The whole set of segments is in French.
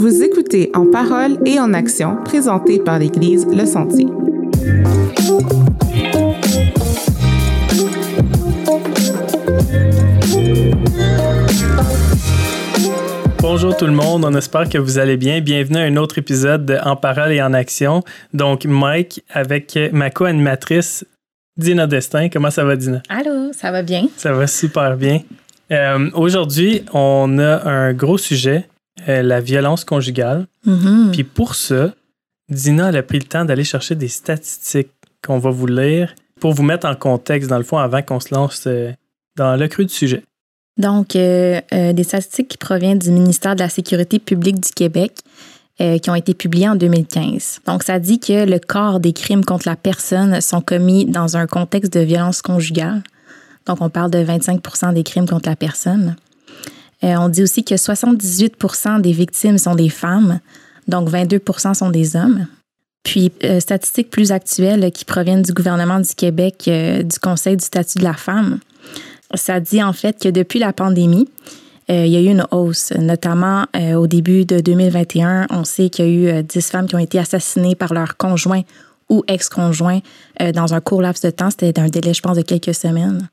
Vous écoutez En parole et en action, présenté par l'Église Le Sentier. Bonjour tout le monde, on espère que vous allez bien. Bienvenue à un autre épisode de En parole et en action. Donc Mike avec ma co-animatrice Dina Destin. Comment ça va Dina? Allô, ça va bien? Ça va super bien. Euh, aujourd'hui, on a un gros sujet, euh, la violence conjugale. Mhm. Puis pour ça, Dina elle a pris le temps d'aller chercher des statistiques qu'on va vous lire pour vous mettre en contexte, dans le fond, avant qu'on se lance euh, dans le cru du sujet. Donc, euh, des statistiques qui proviennent du ministère de la Sécurité publique du Québec qui ont été publiées en 2015. Donc, ça dit que le quart des crimes contre la personne sont commis dans un contexte de violence conjugale. Donc, on parle de 25% des crimes contre la personne. Euh, on dit aussi que 78% des victimes sont des femmes, donc 22% sont des hommes. Puis, euh, statistiques plus actuelles qui proviennent du gouvernement du Québec, euh, du Conseil du statut de la femme, ça dit en fait que depuis la pandémie, il y a eu une hausse, notamment au début de 2021. On sait qu'il y a eu euh, 10 femmes qui ont été assassinées par leur conjoint ou ex-conjoint dans un court laps de temps. C'était d'un délai, je pense, de quelques semaines.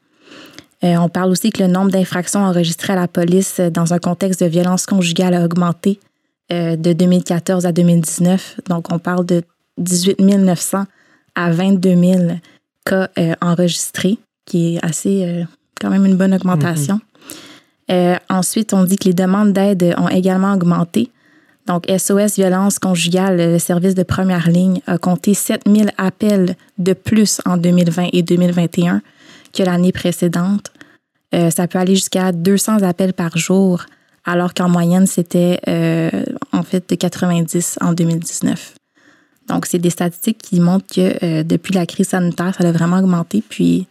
Euh, on parle aussi que le nombre d'infractions enregistrées à la police euh, dans un contexte de violence conjugale a augmenté euh, de 2014 à 2019. Donc, on parle de 18 900 à 22 000 cas euh, enregistrés, qui est assez, quand même une bonne augmentation. Euh, ensuite, on dit que les demandes d'aide ont également augmenté. Donc, SOS Violence Conjugale, le service de première ligne, a compté 7000 appels de plus en 2020 et 2021 que l'année précédente. Euh, ça peut aller jusqu'à 200 appels par jour, alors qu'en moyenne, c'était euh, en fait de 90 en 2019. Donc, c'est des statistiques qui montrent que euh, depuis la crise sanitaire, ça a vraiment augmenté. Puis,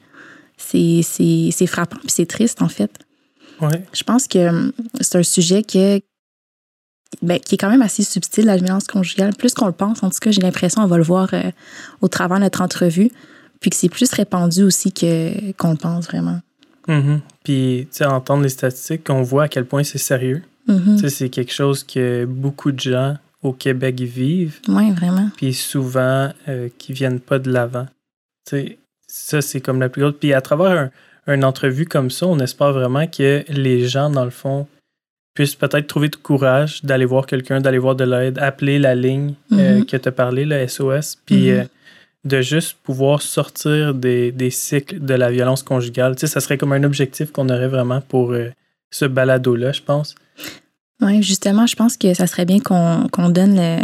c'est c'est- c'est frappant, puis c'est triste, en fait. Ouais. Je pense que hum, c'est un sujet que, ben, qui est quand même assez subtil, la violence conjugale. Plus qu'on le pense, en tout cas, j'ai l'impression, on va le voir au travers de notre entrevue, puis que c'est plus répandu aussi que qu'on le pense vraiment. Mhm. Puis, tu sais, entendre les statistiques, on voit à quel point c'est sérieux. Mhm. Tu sais, c'est quelque chose que beaucoup de gens au Québec vivent, Oui, vraiment. puis souvent euh, qui viennent pas de l'avant. Tu sais, ça, c'est comme la plus grosse. Puis à travers un, une entrevue comme ça, on espère vraiment que les gens, dans le fond, puissent peut-être trouver du courage d'aller voir quelqu'un, d'aller voir de l'aide, appeler la ligne euh, Mhm. que tu as parlé, le SOS, puis euh, de juste pouvoir sortir des, des cycles de la violence conjugale. Tu sais, ça serait comme un objectif qu'on aurait vraiment pour euh, ce balado-là, je pense. Oui, justement, je pense que ça serait bien qu'on donne le,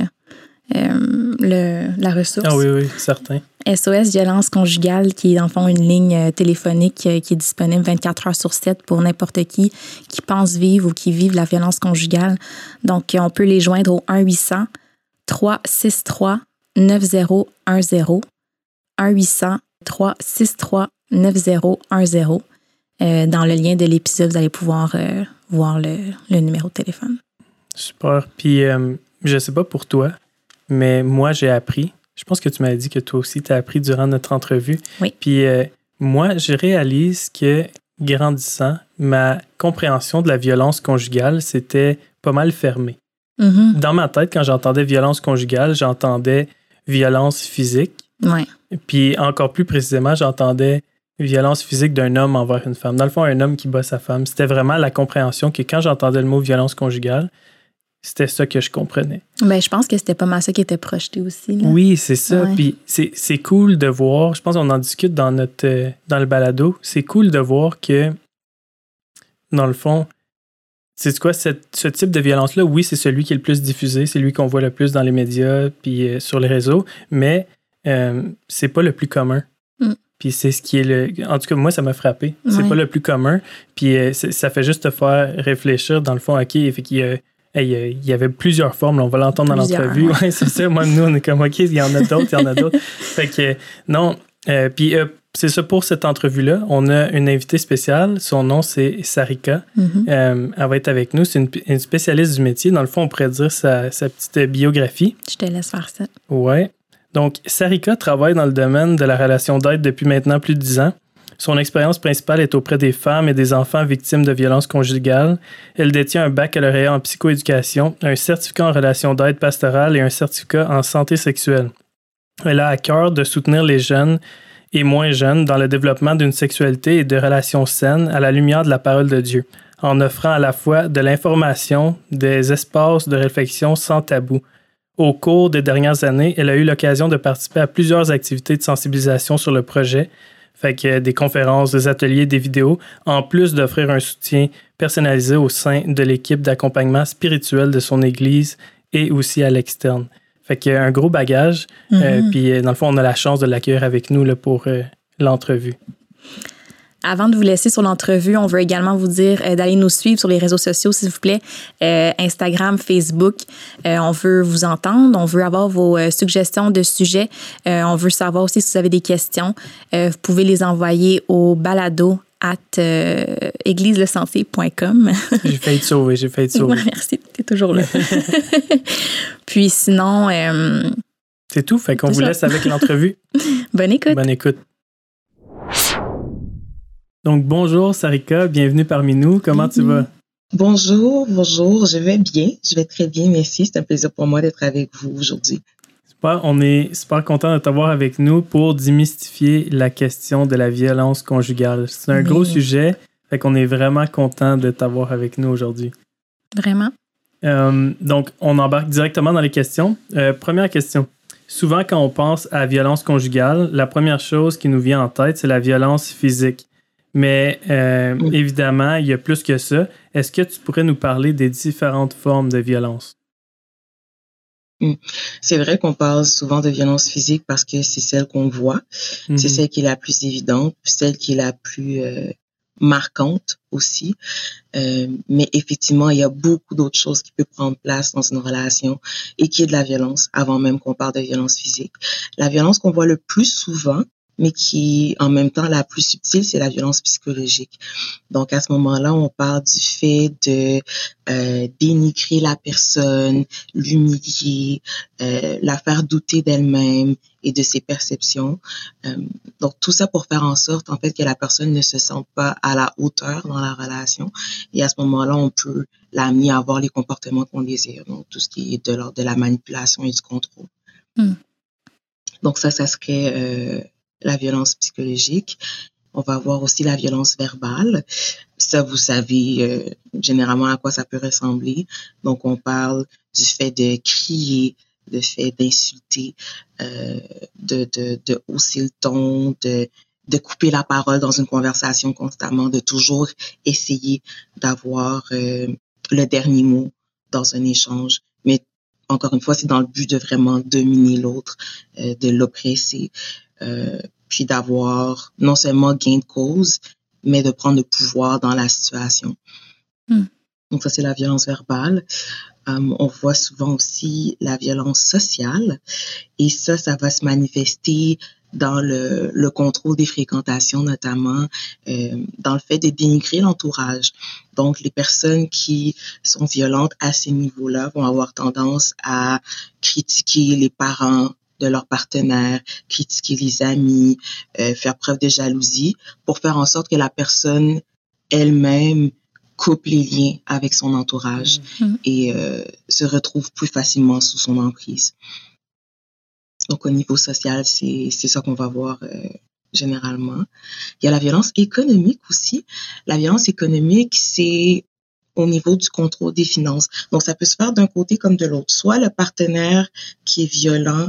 euh, le- la ressource. Ah oui, oui, certain. SOS Violence Conjugale, qui est le fond une ligne euh, téléphonique qui est disponible 24 heures sur 7 pour n'importe qui qui pense vivre ou qui vive la violence conjugale. Donc, on peut les joindre au 1-800-363-9010. 1-800-363-9010. Euh, dans le lien de l'épisode, vous allez pouvoir euh, voir le, le numéro de téléphone. Super. Puis, euh, je sais pas pour toi, mais moi, j'ai appris. Je pense que tu m'as dit que toi aussi, tu as appris durant notre entrevue. Oui. Puis, euh, moi, je réalise que, grandissant, ma compréhension de la violence conjugale, c'était pas mal fermé. Mhm. Dans ma tête, quand j'entendais violence conjugale, j'entendais violence physique. Ouais. Puis, encore plus précisément, j'entendais violence physique d'un homme envers une femme. Dans le fond, un homme qui bat sa femme. C'était vraiment la compréhension que quand j'entendais le mot violence conjugale, c'était ça que je comprenais. Ben, je pense que c'était pas mal ça qui était projeté aussi. là. Oui, c'est ça. Ouais. Puis c'est c'est cool de voir, je pense qu'on en discute dans notre euh, dans le balado, c'est cool de voir que dans le fond, c'est quoi cette- ce type de violence là, oui, c'est celui qui est le plus diffusé, c'est lui qu'on voit le plus dans les médias puis euh, sur les réseaux, mais euh, c'est pas le plus commun. Mm. Puis c'est ce qui est le en tout cas moi ça m'a frappé. C'est pas le plus commun, puis euh, ça fait juste te faire réfléchir dans le fond, OK, fait qu'il y a Hey, euh, il y avait plusieurs formes, là, on va l'entendre dans l'entrevue. ouais. C'est ça. Moi, nous, on est comme, OK, il y en a d'autres, il y en a d'autres. fait que, non. Euh, Puis, euh, c'est ça pour cette entrevue-là. On a une invitée spéciale. Son nom, c'est Sarika. Mhm. Euh, elle va être avec nous. C'est une, une spécialiste du métier. Dans le fond, on pourrait dire sa, sa petite biographie. Je te laisse faire ça. Ouais. Donc, Sarika travaille dans le domaine de la relation d'aide depuis maintenant plus de 10 ans. Son expérience principale est auprès des femmes et des enfants victimes de violences conjugales. Elle détient un baccalauréat en psychoéducation, un certificat en relations d'aide pastorale et un certificat en santé sexuelle. Elle a à cœur de soutenir les jeunes et moins jeunes dans le développement d'une sexualité et de relations saines à la lumière de la parole de Dieu, en offrant à la fois de l'information, des espaces de réflexion sans tabou. Au cours des dernières années, elle a eu l'occasion de participer à plusieurs activités de sensibilisation sur le projet, fait que des conférences, des ateliers, des vidéos, en plus d'offrir un soutien personnalisé au sein de l'équipe d'accompagnement spirituel de son Église et aussi à l'externe. Fait qu'il y a un gros bagage. Euh, Mhm. puis, euh, dans le fond, on a la chance de l'accueillir avec nous là, pour euh, l'entrevue. Avant de vous laisser sur l'entrevue, on veut également vous dire euh, d'aller nous suivre sur les réseaux sociaux, s'il vous plaît, Euh, Instagram, Facebook. Euh, on veut vous entendre, on veut avoir vos suggestions de sujets. On veut savoir aussi si vous avez des questions. Vous pouvez les envoyer au balado at euh. J'ai failli te sauver, j'ai failli te sauver. Ouais, merci, t'es toujours là. Puis sinon, C'est tout, fait qu'on vous ça. laisse avec l'entrevue. bonne écoute. Bonne écoute. Donc, bonjour Sarika, bienvenue parmi nous. Comment tu vas? Bonjour, bonjour, je vais bien, je vais très bien, merci. C'est un plaisir pour moi d'être avec vous aujourd'hui. Super, on est super content de t'avoir avec nous pour démystifier la question de la violence conjugale. C'est un gros sujet, fait qu'on est vraiment content de t'avoir avec nous aujourd'hui. Vraiment? Euh, donc, on embarque directement dans les questions. Euh, première question. Souvent, quand on pense à violence conjugale, la première chose qui nous vient en tête, c'est la violence physique. Mais euh, Oui. évidemment, il y a plus que ça. Est-ce que tu pourrais nous parler des différentes formes de violence? C'est vrai qu'on parle souvent de violence physique parce que c'est celle qu'on voit, c'est celle qui est la plus évidente, celle qui est la plus euh, marquante aussi. Euh, mais effectivement, il y a beaucoup d'autres choses qui peuvent prendre place dans une relation et qui est de la violence avant même qu'on parle de violence physique. La violence qu'on voit le plus souvent, mais qui en même temps la plus subtile, c'est la violence psychologique. Donc à ce moment-là, on parle du fait de euh, dénigrer la personne, l'humilier, euh, la faire douter d'elle-même et de ses perceptions. Euh, donc tout ça pour faire en sorte en fait que la personne ne se sente pas à la hauteur dans la relation. Et à ce moment-là, on peut l'amener à avoir les comportements qu'on désire. Donc tout ce qui est de l'ordre de la manipulation et du contrôle. Hmm. Donc ça, ça serait euh, la violence psychologique. On va avoir aussi la violence verbale. Ça, vous savez euh, généralement à quoi ça peut ressembler. Donc, on parle du fait de crier, le fait d'insulter, euh, de, de, de hausser le ton, de, de couper la parole dans une conversation constamment, de toujours essayer d'avoir euh, le dernier mot dans un échange. Mais encore une fois, c'est dans le but de vraiment dominer l'autre, euh, de l'oppresser, euh, puis d'avoir non seulement gain de cause, mais de prendre le pouvoir dans la situation. Hmm. Donc ça, c'est la violence verbale. Um, on voit souvent aussi la violence sociale et ça, ça va se manifester dans le, le contrôle des fréquentations, notamment euh, dans le fait de dénigrer l'entourage. Donc, les personnes qui sont violentes à ces niveaux-là vont avoir tendance à critiquer les parents de leur partenaire, critiquer les amis, euh, faire preuve de jalousie pour faire en sorte que la personne elle-même coupe les liens avec son entourage Mhm. et euh, se retrouve plus facilement sous son emprise. Donc au niveau social, c'est c'est ça qu'on va voir euh, généralement. Il y a la violence économique aussi. La violence économique, c'est au niveau du contrôle des finances. Donc ça peut se faire d'un côté comme de l'autre. Soit le partenaire qui est violent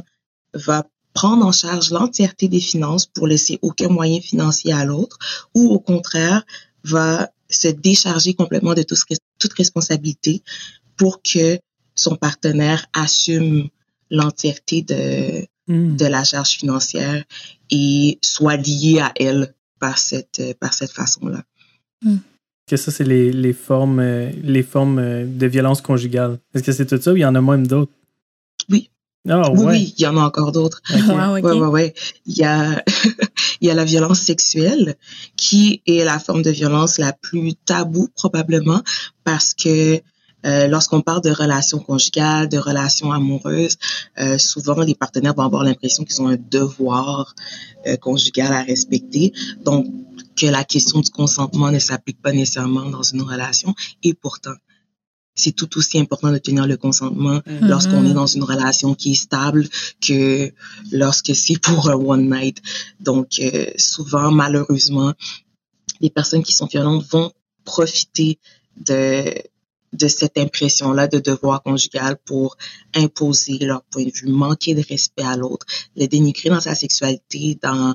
va prendre en charge l'entièreté des finances pour laisser aucun moyen financier à l'autre, ou au contraire va se décharger complètement de tout, toute responsabilité pour que son partenaire assume l'entièreté de, Mm. de la charge financière et soit lié à elle par cette, par cette façon-là. Que ça, c'est les, les formes, euh, les formes euh, de violence conjugale. Est-ce que c'est tout ça ou il y en a même d'autres? Oui. Ah, Oui, ouais. oui, il y en a encore d'autres. Ok. Wow, ok. Ouais, ouais, ouais. Il y a, il y a la violence sexuelle qui est la forme de violence la plus taboue probablement parce que Euh, lorsqu'on parle de relations conjugales, de relations amoureuses, euh, souvent les partenaires vont avoir l'impression qu'ils ont un devoir euh, conjugal à respecter. Donc, que la question du consentement ne s'applique pas nécessairement dans une relation. Et pourtant, c'est tout aussi important de tenir le consentement Mhm. lorsqu'on est dans une relation qui est stable que lorsque c'est pour un one night. Donc, euh, souvent, malheureusement, les personnes qui sont violentes vont profiter de de cette impression-là de devoir conjugal pour imposer leur point de vue, manquer de respect à l'autre, le dénigrer dans sa sexualité, dans,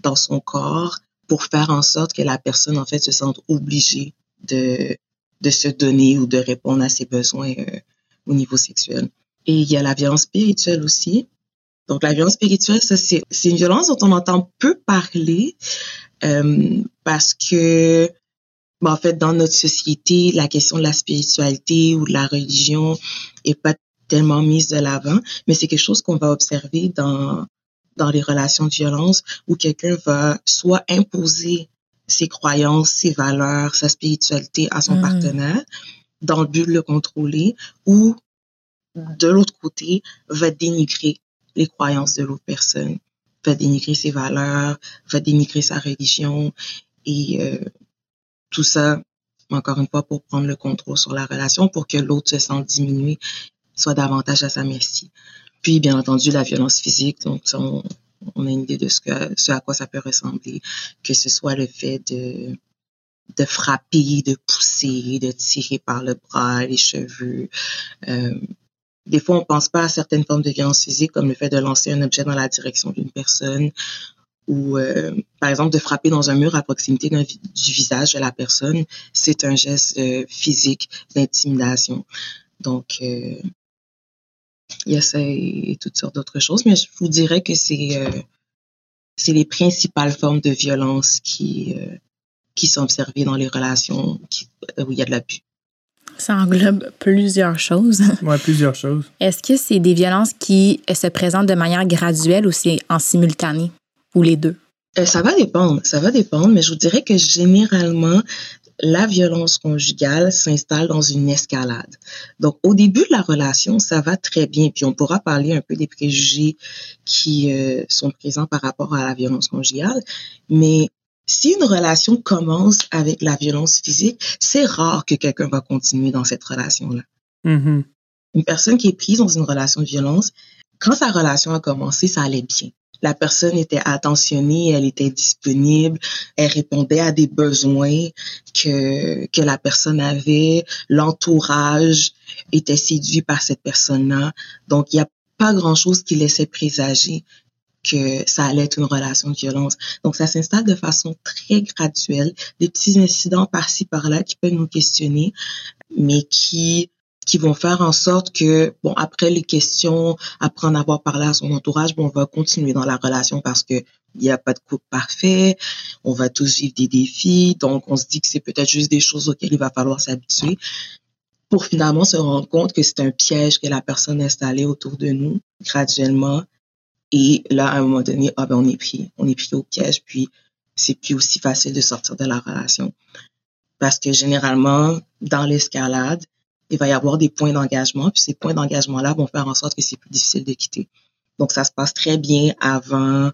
dans son corps, pour faire en sorte que la personne, en fait, se sente obligée de, de se donner ou de répondre à ses besoins euh, au niveau sexuel. Et il y a la violence spirituelle aussi. Donc, la violence spirituelle, ça, c'est, une violence dont on entend peu parler euh, parce que Bon, en fait, dans notre société, la question de la spiritualité ou de la religion est pas tellement mise de l'avant, mais c'est quelque chose qu'on va observer dans dans les relations de violence où quelqu'un va soit imposer ses croyances, ses valeurs, sa spiritualité à son Mm. partenaire dans le but de le contrôler ou de l'autre côté va dénigrer les croyances de l'autre personne, va dénigrer ses valeurs, va dénigrer sa religion et euh, tout ça, encore une fois, pour prendre le contrôle sur la relation, pour que l'autre se sente diminué, soit davantage à sa merci. Puis, bien entendu, la violence physique, donc ça, on, on a une idée de ce, que, ce à quoi ça peut ressembler, que ce soit le fait de, de frapper, de pousser, de tirer par le bras, les cheveux. Euh, des fois, on pense pas à certaines formes de violence physique, comme le fait de lancer un objet dans la direction d'une personne, ou euh, par exemple de frapper dans un mur à proximité du visage de la personne, c'est un geste euh, physique d'intimidation. Donc, il y a ça et, toutes sortes d'autres choses, mais je vous dirais que c'est euh, c'est les principales formes de violence qui euh, qui sont observées dans les relations qui, euh, où il y a de l'abus. Ça englobe plusieurs choses. Ouais, plusieurs choses. Est-ce que c'est des violences qui se présentent de manière graduelle ou c'est en simultané? Ou les deux? Euh, ça va dépendre, ça va dépendre, mais je vous dirais que généralement, la violence conjugale s'installe dans une escalade. Donc, au début de la relation, ça va très bien, puis on pourra parler un peu des préjugés qui euh, sont présents par rapport à la violence conjugale, mais si une relation commence avec la violence physique, c'est rare que quelqu'un va continuer dans cette relation-là Mhm. une personne qui est prise dans une relation de violence, quand sa relation a commencé, ça allait bien. La personne était attentionnée, elle était disponible, elle répondait à des besoins que, que la personne avait, l'entourage était séduit par cette personne-là. Donc, il n'y a pas grand-chose qui laissait présager que ça allait être une relation de violence. Donc, ça s'installe de façon très graduelle, des petits incidents par-ci, par-là qui peuvent nous questionner, mais qui qui vont faire en sorte que, bon, après les questions, après en avoir parlé à son entourage, bon, on va continuer dans la relation parce que il n'y a pas de couple parfait, on va tous vivre des défis, donc on se dit que c'est peut-être juste des choses auxquelles il va falloir s'habituer pour finalement se rendre compte que c'est un piège que la personne a installé autour de nous graduellement. Et là, à un moment donné, ah ben, on est pris, on est pris au piège, puis c'est plus aussi facile de sortir de la relation. Parce que généralement, dans l'escalade, il va y avoir des points d'engagement, puis ces points d'engagement-là vont faire en sorte que c'est plus difficile de quitter. Donc, ça se passe très bien avant,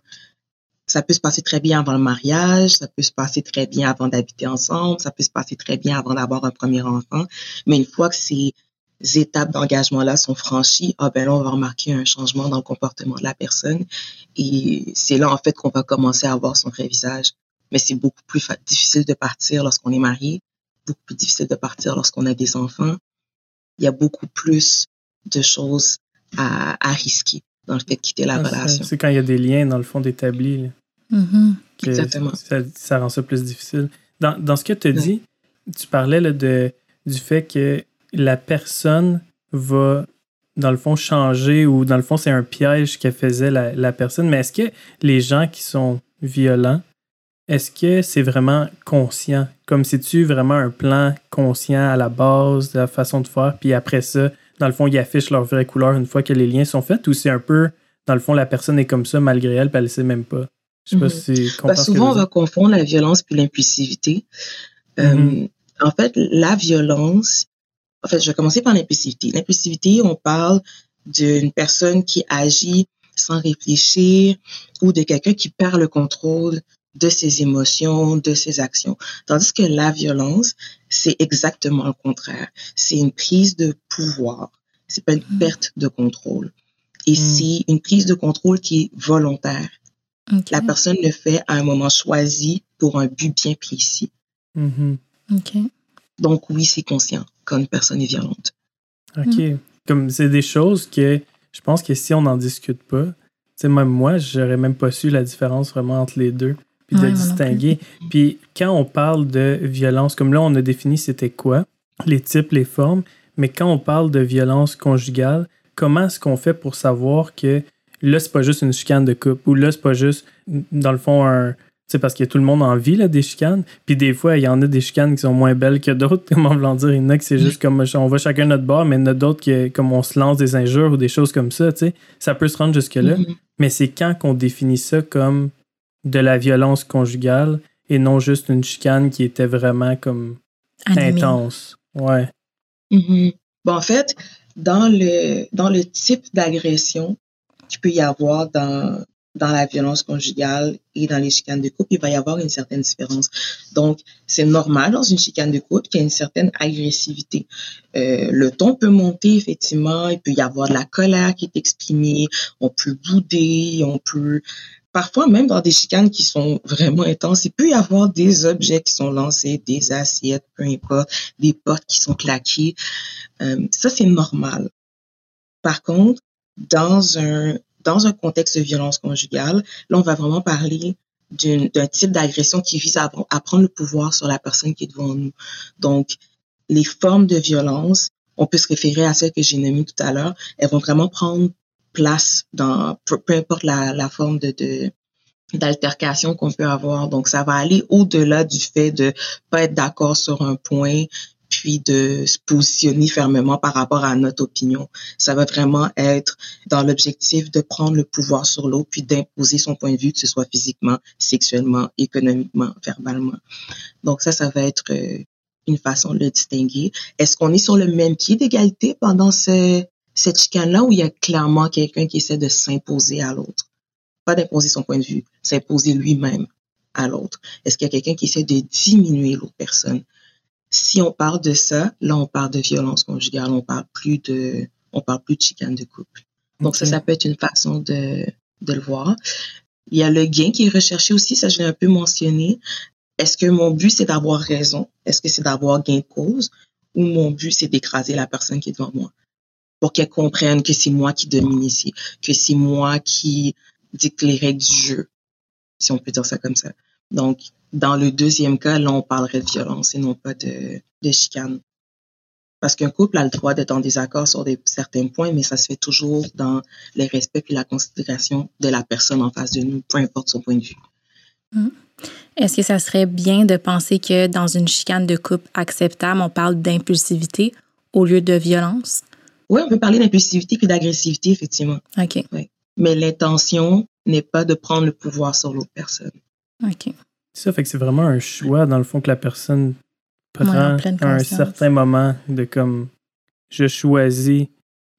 ça peut se passer très bien avant le mariage, ça peut se passer très bien avant d'habiter ensemble, ça peut se passer très bien avant d'avoir un premier enfant. Mais une fois que ces étapes d'engagement-là sont franchies, ah ben là, on va remarquer un changement dans le comportement de la personne. Et c'est là, en fait, qu'on va commencer à avoir son vrai visage. Mais c'est beaucoup plus difficile de partir lorsqu'on est marié, beaucoup plus difficile de partir lorsqu'on a des enfants il y a beaucoup plus de choses à, à risquer dans le fait de quitter la Ah, relation. C'est quand il y a des liens, dans le fond, d'établis. Mhm. que Exactement. Ça, ça rend ça plus difficile. Dans, dans ce que tu as dit, tu parlais là, de, du fait que la personne va, dans le fond, changer ou dans le fond, c'est un piège que faisait la, la personne. Mais est-ce que les gens qui sont violents, est-ce que c'est vraiment conscient? Comme c'est-tu vraiment un plan conscient à la base de la façon de faire, puis après ça, dans le fond, ils affichent leur vraie couleur une fois que les liens sont faits, ou c'est un peu, dans le fond, la personne est comme ça malgré elle, puis elle ne sait même pas? Je sais pas Mhm. si tu Bah, souvent, on va confondre la violence puis l'impulsivité. Euh, Mhm. en fait, la violence En fait, je vais commencer par l'impulsivité. L'impulsivité, on parle d'une personne qui agit sans réfléchir ou de quelqu'un qui perd le contrôle de ses émotions, de ses actions. Tandis que la violence, c'est exactement le contraire. C'est une prise de pouvoir. C'est pas une mm. perte de contrôle. Et mm. c'est une prise de contrôle qui est volontaire. La personne le fait à un moment choisi pour un but bien précis. Mm-hmm. Donc oui, c'est conscient quand une personne est violente. OK. Mm. Comme c'est des choses que je pense que si on n'en discute pas, tu sais, même moi, j'aurais même pas su la différence vraiment entre les deux puis de distinguer. Puis quand on parle de violence, comme là, on a défini c'était quoi, les types, les formes, mais quand on parle de violence conjugale, comment est-ce qu'on fait pour savoir que là, c'est pas juste une chicane de couple ou là, c'est pas juste, dans le fond, un. Tu sais, parce que tout le monde en vit, là, des chicanes. Puis des fois, il y en a des chicanes qui sont moins belles que d'autres. Comment voulant dire? Il y en a que c'est juste comme on va chacun notre bord, mais il y en a d'autres qui, comme on se lance des injures ou des choses comme ça, tu sais. Ça peut se rendre jusque-là. Mm-hmm. Mais c'est quand qu'on définit ça comme de la violence conjugale et non juste une chicane qui était vraiment comme intense. Ouais. Mm-hmm. Bon, en fait, dans le, dans le type d'agression qu'il peut y avoir dans, dans la violence conjugale et dans les chicanes de couple, il va y avoir une certaine différence. Donc, c'est normal dans une chicane de couple qu'il y ait une certaine agressivité. Euh, le ton peut monter, effectivement, il peut y avoir de la colère qui est exprimée, on peut bouder, on peut parfois même dans des chicanes qui sont vraiment intenses, il peut y avoir des objets qui sont lancés, des assiettes, peu importe, des portes qui sont claquées. Euh, ça, c'est normal. Par contre, dans un, dans un contexte de violence conjugale, là, on va vraiment parler d'un type d'agression qui vise à, à prendre le pouvoir sur la personne qui est devant nous. Donc, les formes de violence, on peut se référer à celles que j'ai nommées tout à l'heure, elles vont vraiment prendre place dans peu, importe la, la, forme de, de d'altercation qu'on peut avoir. Donc, ça va aller au-delà du fait de pas être d'accord sur un point, puis de se positionner fermement par rapport à notre opinion. Ça va vraiment être dans l'objectif de prendre le pouvoir sur l'autre, puis d'imposer son point de vue, que ce soit physiquement, sexuellement, économiquement, verbalement. Donc ça, ça va être euh, une façon de le distinguer. Est-ce qu'on est sur le même pied d'égalité pendant ce, cette chicane-là où il y a clairement quelqu'un qui essaie de s'imposer à l'autre. Pas d'imposer son point de vue, s'imposer lui-même à l'autre. Est-ce qu'il y a quelqu'un qui essaie de diminuer l'autre personne? Si on parle de ça, là, on parle de violence conjugale, on parle plus de, on parle plus de chicane de couple. Donc ça, ça peut être une façon de, de le voir. Il y a le gain qui est recherché aussi, ça je l'ai un peu mentionné. Est-ce que mon but c'est d'avoir raison? Est-ce que c'est d'avoir gain de cause? Ou mon but c'est d'écraser la personne qui est devant moi? Pour qu'elle comprenne que c'est moi qui domine ici, que c'est moi qui dicte les règles du jeu, si on peut dire ça comme ça. Donc, dans le deuxième cas, là, on parlerait de violence et non pas de, de chicane. Parce qu'un couple a le droit d'être en désaccord sur certains points, mais ça se fait toujours dans le respect et la considération de la personne en face de nous, peu importe son point de vue. Hum. Est-ce que ça serait bien de penser que dans une chicane de couple acceptable, on parle d'impulsivité au lieu de violence? Oui, on peut parler d'impulsivité puis d'agressivité, effectivement. OK. Mais l'intention n'est pas de prendre le pouvoir sur l'autre personne. OK. Ça fait que c'est vraiment un choix, dans le fond, que la personne prend à un certain moment de comme je choisis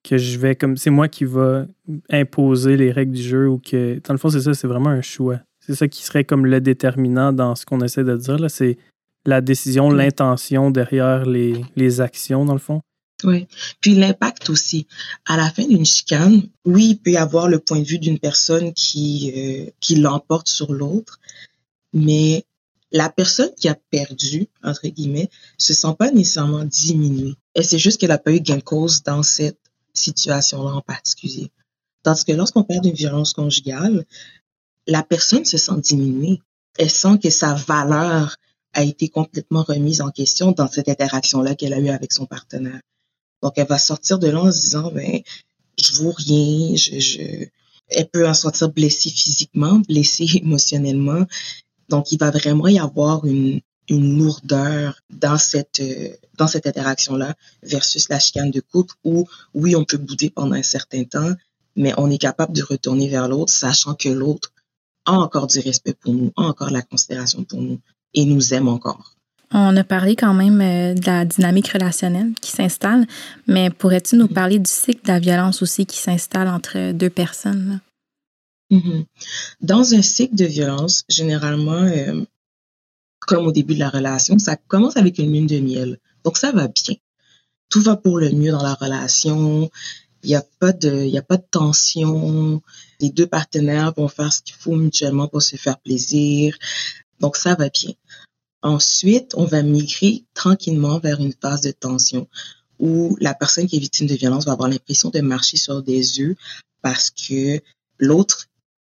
que je vais comme c'est moi qui va imposer les règles du jeu ou que dans le fond c'est ça c'est vraiment un choix c'est ça qui serait comme le déterminant dans ce qu'on essaie de dire là c'est la décision l'intention derrière les, les actions dans le fond oui. Puis l'impact aussi. À la fin d'une chicane, oui, il peut y avoir le point de vue d'une personne qui, euh, qui l'emporte sur l'autre, mais la personne qui a perdu, entre guillemets, se sent pas nécessairement diminuée. Et c'est juste qu'elle a pas eu gain de cause dans cette situation-là en particulier. Tandis que lorsqu'on perd une violence conjugale, la personne se sent diminuée. Elle sent que sa valeur a été complètement remise en question dans cette interaction-là qu'elle a eue avec son partenaire. Donc, elle va sortir de là en se disant, ben, je vaux rien, je, je... elle peut en sortir blessée physiquement, blessée émotionnellement. Donc, il va vraiment y avoir une, une lourdeur dans cette, dans cette interaction-là versus la chicane de couple où, oui, on peut bouder pendant un certain temps, mais on est capable de retourner vers l'autre, sachant que l'autre a encore du respect pour nous, a encore la considération pour nous et nous aime encore. On a parlé quand même euh, de la dynamique relationnelle qui s'installe, mais pourrais-tu nous parler du cycle de la violence aussi qui s'installe entre deux personnes? Mm-hmm. Dans un cycle de violence, généralement, euh, comme au début de la relation, ça commence avec une lune de miel. Donc, ça va bien. Tout va pour le mieux dans la relation. Il n'y a y a pas de tension. Les deux partenaires vont faire ce qu'il faut mutuellement pour se faire plaisir. Donc, ça va bien. Ensuite, on va migrer tranquillement vers une phase de tension où la personne qui est victime de violence va avoir l'impression de marcher sur des œufs parce que l'autre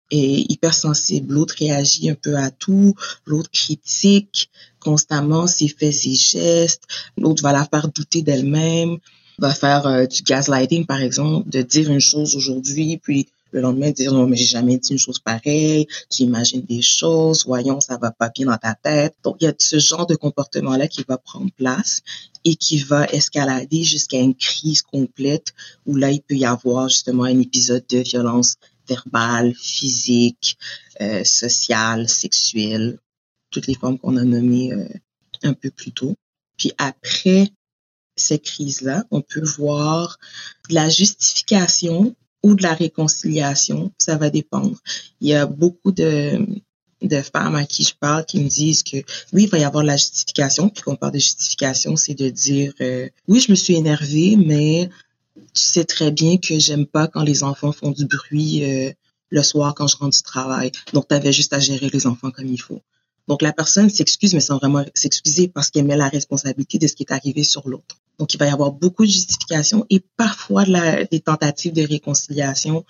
est hypersensible, l'autre réagit un peu à tout, l'autre critique constamment ses faits, ses gestes, l'autre va la faire douter d'elle-même, va faire euh, du gaslighting par exemple, de dire une chose aujourd'hui, puis le lendemain dire non mais j'ai jamais dit une chose pareille, tu imagines des choses, voyons ça va pas bien dans ta tête. Donc il y a ce genre de comportement là qui va prendre place et qui va escalader jusqu'à une crise complète où là il peut y avoir justement un épisode de violence verbale, physique, euh, sociale, sexuelle, toutes les formes qu'on a nommées euh, un peu plus tôt. Puis après ces crises-là, on peut voir la justification ou de la réconciliation, ça va dépendre. Il y a beaucoup de, de femmes à qui je parle qui me disent que oui, il va y avoir la justification. Puis quand on parle de justification, c'est de dire euh, oui, je me suis énervée, mais tu sais très bien que j'aime pas quand les enfants font du bruit euh, le soir quand je rentre du travail. Donc, tu avais juste à gérer les enfants comme il faut. Donc, la personne s'excuse, mais sans vraiment s'excuser parce qu'elle met la responsabilité de ce qui est arrivé sur l'autre. Donc, il va y avoir beaucoup de justifications et parfois des tentatives de réconciliation,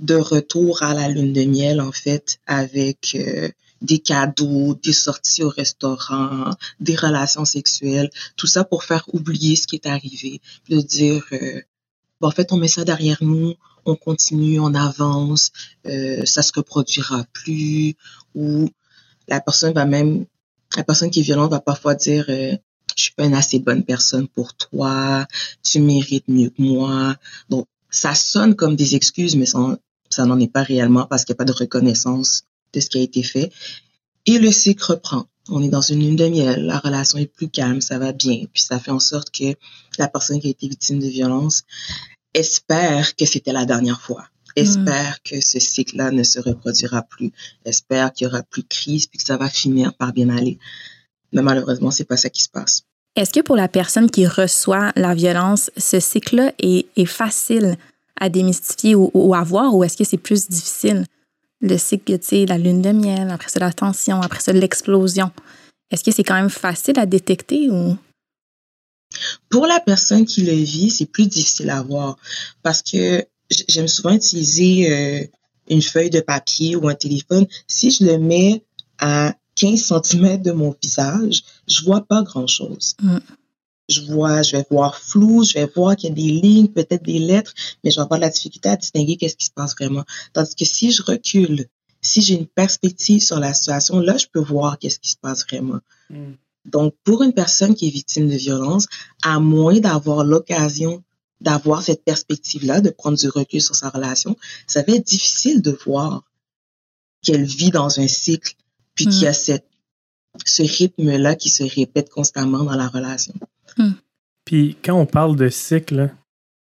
de retour à la lune de miel, en fait, avec euh, des cadeaux, des sorties au restaurant, des relations sexuelles, tout ça pour faire oublier ce qui est arrivé, de dire, euh, en fait, on met ça derrière nous, on continue, on avance, euh, ça se reproduira plus, ou la personne va même, la personne qui est violente va parfois dire, euh, je suis pas une assez bonne personne pour toi, tu mérites mieux que moi. Donc, ça sonne comme des excuses, mais ça, ça n'en est pas réellement parce qu'il n'y a pas de reconnaissance de ce qui a été fait. Et le cycle reprend. On est dans une lune de miel, la relation est plus calme, ça va bien. Puis ça fait en sorte que la personne qui a été victime de violence espère que c'était la dernière fois. Mm. Espère que ce cycle-là ne se reproduira plus. Espère qu'il y aura plus de crise puis que ça va finir par bien aller. Mais malheureusement, c'est pas ça qui se passe. Est-ce que pour la personne qui reçoit la violence, ce cycle-là est, facile à démystifier ou, à voir ou est-ce que c'est plus difficile? Le cycle, tu sais, la lune de miel, après ça, la tension, après ça, l'explosion. Est-ce que c'est quand même facile à détecter ou? Pour la personne qui le vit, c'est plus difficile à voir parce que j'aime souvent utiliser euh, une feuille de papier ou un téléphone. Si je le mets à 15 cm de mon visage, je vois pas grand-chose. Mm. Je vois, je vais voir flou, je vais voir qu'il y a des lignes, peut-être des lettres, mais je vais avoir de la difficulté à distinguer qu'est-ce qui se passe vraiment. Tandis que si je recule, si j'ai une perspective sur la situation, là, je peux voir qu'est-ce qui se passe vraiment. Mm. Donc, pour une personne qui est victime de violence, à moins d'avoir l'occasion d'avoir cette perspective-là, de prendre du recul sur sa relation, ça va être difficile de voir qu'elle vit dans un cycle, puis qu'il y a mm. cette, ce rythme-là qui se répète constamment dans la relation. Mm. Puis quand on parle de cycle,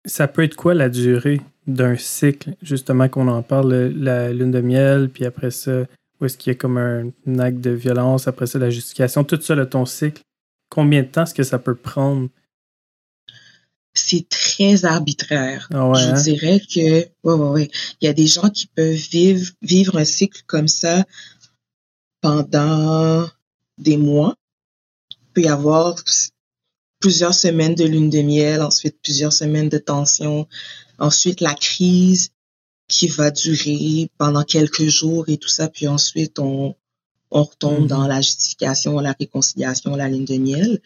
ça peut être quoi la durée d'un cycle, justement, qu'on en parle, la lune de miel, puis après ça, où est-ce qu'il y a comme un, acte de violence, après ça, la justification, tout ça, le ton cycle. Combien de temps est-ce que ça peut prendre? C'est très arbitraire. Ah Je hein? dirais que, ouais, ouais, ouais. Il y a des gens qui peuvent vivre, vivre un cycle comme ça pendant des mois. Il peut y avoir plusieurs semaines de lune de miel, ensuite plusieurs semaines de tension, ensuite la crise, qui va durer pendant quelques jours et tout ça, puis ensuite on, on retombe dans mhm. la justification, la réconciliation, la ligne de miel.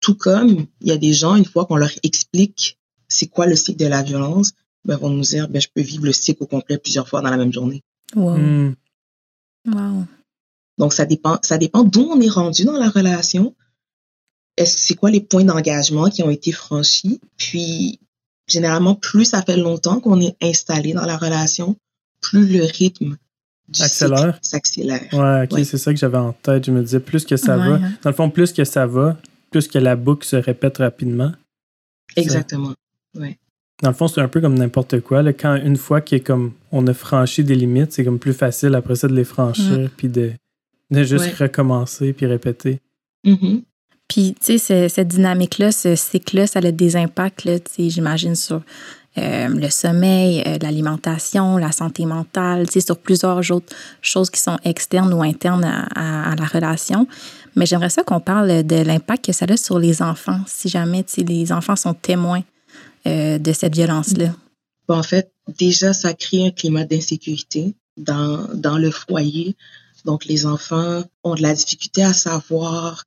Tout comme il y a des gens, une fois qu'on leur explique c'est quoi le cycle de la violence, ben, vont nous dire, ben, je peux vivre le cycle au complet plusieurs fois dans la même journée. Wow. Hmm. Wow. Donc, ça dépend, ça dépend d'où on est rendu dans la relation. Est-ce c'est quoi les points d'engagement qui ont été franchis? Puis, généralement, plus ça fait longtemps qu'on est installé dans la relation, plus le rythme du accélère? s'accélère. Ouais, ok, c'est ça que j'avais en tête. Je me disais, plus que ça Ouais, va, dans le fond, plus que ça va, plus que la boucle se répète rapidement. Exactement. Dans le fond, c'est un peu comme n'importe quoi. là. Quand une fois qu'on comme on a franchi des limites, c'est comme plus facile après ça de les franchir, puis de, de juste Ouais. recommencer puis répéter. Mhm. Puis, tu sais, ce- cette dynamique-là, ce cycle-là, ça a des impacts, là, tu sais, j'imagine, sur euh, le sommeil, euh, l'alimentation, la santé mentale, tu sais, sur plusieurs autres choses qui sont externes ou internes à, à- à la relation. Mais j'aimerais ça qu'on parle de l'impact que ça a sur les enfants, si jamais, tu sais, les enfants sont témoins euh, de cette violence-là? En fait, déjà, ça crée un climat d'insécurité dans, dans le foyer. Donc, les enfants ont de la difficulté à savoir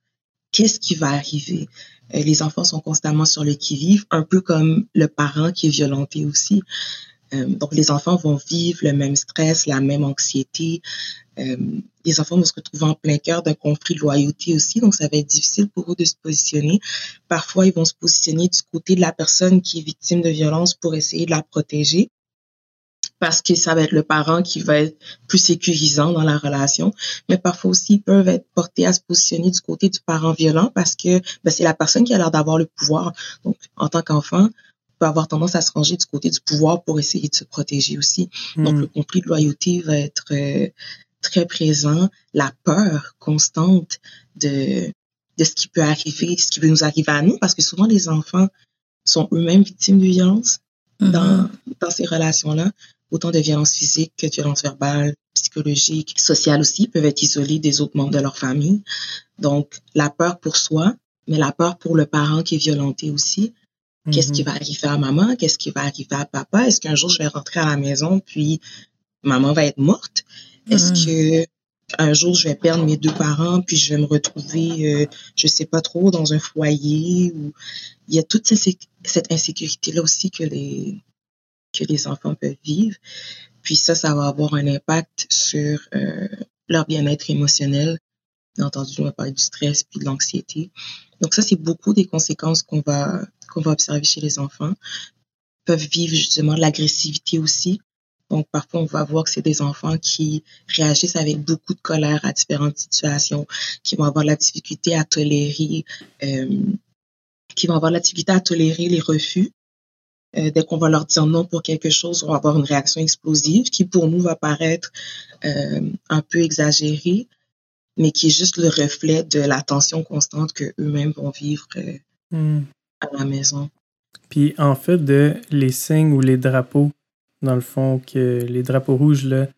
qu'est-ce qui va arriver. Euh, les enfants sont constamment sur le qui-vive, un peu comme le parent qui est violenté aussi. Euh, donc, les enfants vont vivre le même stress, la même anxiété. Euh, les enfants vont se retrouver en plein cœur d'un conflit de loyauté aussi, donc ça va être difficile pour eux de se positionner. Parfois, ils vont se positionner du côté de la personne qui est victime de violence pour essayer de la protéger parce que ça va être le parent qui va être plus sécurisant dans la relation. Mais parfois aussi, ils peuvent être portés à se positionner du côté du parent violent parce que ben, c'est la personne qui a l'air d'avoir le pouvoir. Donc, en tant qu'enfant, on peut avoir tendance à se ranger du côté du pouvoir pour essayer de se protéger aussi. Donc, Hmm. le conflit de loyauté va être euh, très présent. La peur constante de, de ce qui peut arriver, ce qui peut nous arriver à nous, parce que souvent, les enfants sont eux-mêmes victimes de violence dans, Mhm. dans ces relations-là. Autant de violences physiques que de violences verbales, psychologiques, sociales aussi, peuvent être isolés des autres membres de leur famille. Donc, la peur pour soi, mais la peur pour le parent qui est violenté aussi. Qu'est-ce qui Mhm. va arriver à maman? Qu'est-ce qui va arriver à papa? Est-ce qu'un jour je vais rentrer à la maison puis maman va être morte? Est-ce Mhm. que un jour je vais perdre mes deux parents puis je vais me retrouver, euh, je sais pas trop, dans un foyer ou il y a toute cette, cette insécurité-là aussi que les, que les enfants peuvent vivre. Puis ça, ça va avoir un impact sur euh, leur bien-être émotionnel. Bien entendu, on va parler du stress puis de l'anxiété. Donc ça, c'est beaucoup des conséquences qu'on va, qu'on va observer chez les enfants. Ils peuvent vivre justement de l'agressivité aussi. Donc parfois, on va voir que c'est des enfants qui réagissent avec beaucoup de colère à différentes situations, qui vont avoir la difficulté à tolérer, euh, qui vont avoir la difficulté à tolérer les refus. Euh, dès qu'on va leur dire non pour quelque chose, on va avoir une réaction explosive qui pour nous va paraître euh, un peu exagérée, mais qui est juste le reflet de la tension constante que eux-mêmes vont vivre Hmm. à la maison. Puis en fait, de les signes ou les drapeaux, dans le fond, que les drapeaux rouges, là,